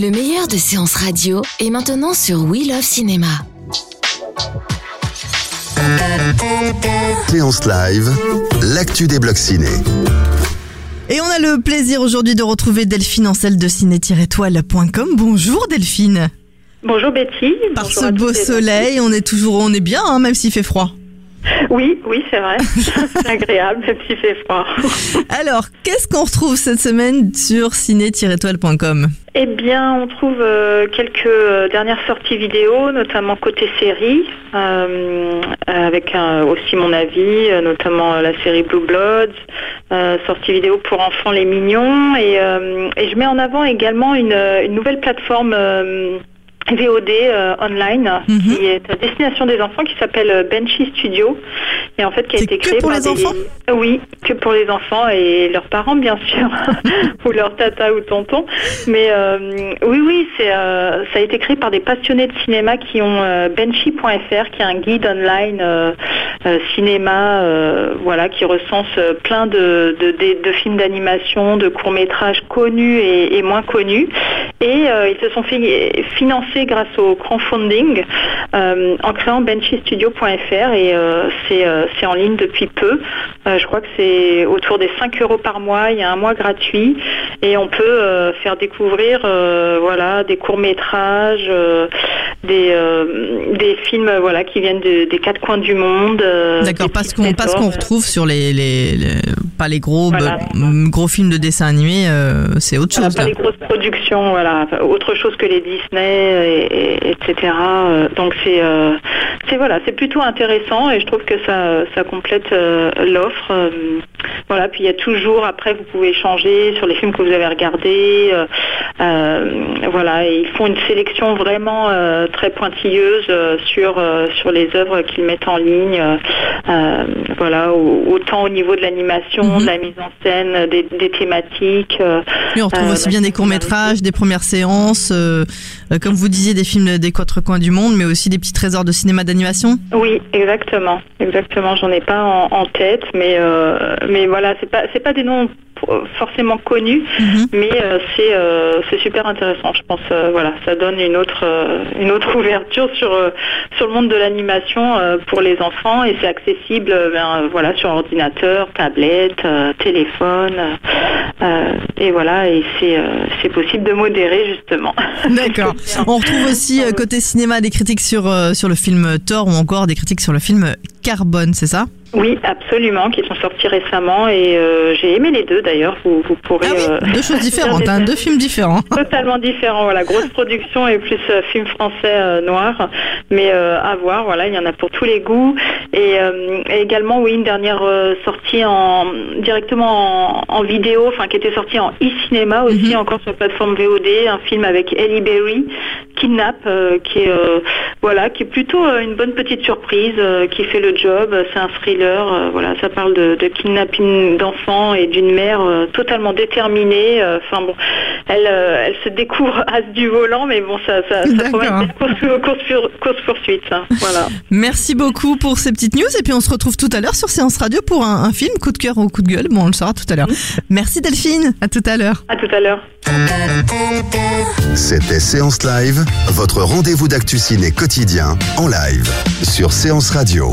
Le meilleur de séances radio est maintenant sur We Love Cinéma. Séance live, l'actu des blocs ciné. Et on a le plaisir aujourd'hui de retrouver Delphine Ancel de ciné-toile.com. Bonjour Delphine. Bonjour Betty. Par Bonjour ce beau soleil, on est toujours, on est bien, hein, même s'il fait froid. Oui, oui, c'est vrai. c'est agréable, même s'il fait froid. Alors, qu'est-ce qu'on retrouve cette semaine sur ciné-toile.com eh bien, on trouve euh, quelques euh, dernières sorties vidéo, notamment côté série, euh, avec un- aussi mon avis, euh, notamment la série Blue Bloods, euh, sortie vidéo pour enfants les mignons, et, euh, et je mets en avant également une, une nouvelle plateforme. VOD euh, online Mhm. qui est à destination des enfants qui s'appelle euh, Benchy Studio. Et en fait qui a été que créé pour par les des- enfants? Oui que pour les enfants et leurs parents bien sûr. Ou leur tata ou tonton. Mais euh, oui oui c'est euh, ça a été créé par des passionnés de cinéma qui ont Benchy.fr qui est un guide online cinéma voilà qui recense plein de, de, de- de films d'animation de courts métrages connus et, et moins connus et euh, ils se sont fi- financés grâce au crowdfunding euh, en créant benchystudio.fr et euh, c'est en ligne depuis peu. Je crois que c'est autour des 5 euros par mois. Il y a un mois gratuit et on peut faire découvrir voilà des courts métrages, des euh, des films euh, voilà qui viennent de- des quatre coins du monde. euh, D'accord, pas ce qu'on trésors. retrouve sur les, les, les- pas les gros Voilà. bah, gros films de dessin animé, euh, c'est autre Voilà, chose. pas là. des grosses productions, voilà, autre chose que les Disney, et, et- etc. Euh, Donc c'est, euh, c'est voilà, c'est plutôt intéressant et je trouve que ça, ça complète euh, l'offre. Voilà, puis il y a toujours après vous pouvez échanger sur les films que vous avez regardés. euh, euh, voilà, et ils font une sélection vraiment euh, très pointilleuse sur sur les œuvres qu'ils mettent en ligne. voilà, au- autant au niveau de l'animation, Mhm. de la mise en scène, des, des thématiques. on retrouve aussi bien des courts métrages, des premières séances, comme vous disiez, des films des quatre coins du monde, mais aussi des petits trésors de cinéma d'animation. Oui, exactement, exactement. J'en ai pas en, en tête, mais euh, mais voilà, c'est pas c'est pas des noms euh, forcément connus, Mhm. mais euh, c'est euh, c'est super intéressant. Je pense voilà, ça donne une autre une autre ouverture sur sur le monde de l'animation pour les enfants et c'est accessible ben, voilà sur ordinateur, tablette, téléphone et voilà et c'est c'est possible de modérer justement. D'accord. On retrouve aussi côté cinéma des critiques sur sur le film Thor ou encore des critiques sur le film Carbone, c'est ça? Oui, absolument, qui sont sortis récemment et euh, j'ai aimé les deux d'ailleurs. Vous, vous pourrez. Ah oui, euh, deux choses différentes, hein, deux films différents. Totalement différents, voilà, grosse production et plus euh, film français euh, noir, mais euh, à voir, voilà, il y en a pour tous les goûts et, euh, et également oui une dernière euh, sortie en directement en, en vidéo, enfin qui était sortie en e-cinéma aussi, encore sur la plateforme VOD, un film avec Ellie Berry, Kidnap, euh, qui est euh, voilà, qui est plutôt une bonne petite surprise, qui fait le job. C'est un thriller, voilà, ça parle de, de kidnapping d'enfants et d'une mère totalement déterminée. Enfin bon, elle, euh, elle se découvre as du volant, mais bon, ça, ça, ça promet une course, course, course poursuite. Voilà. Merci beaucoup pour ces petites news et puis on se retrouve tout à l'heure sur Séance Radio pour un, un film coup de cœur ou coup de gueule. Bon, on le saura tout à l'heure. Merci Delphine, à tout à l'heure. À tout à l'heure. C'était Séance Live, votre rendez-vous d'actu ciné quotidien en live sur Séance Radio.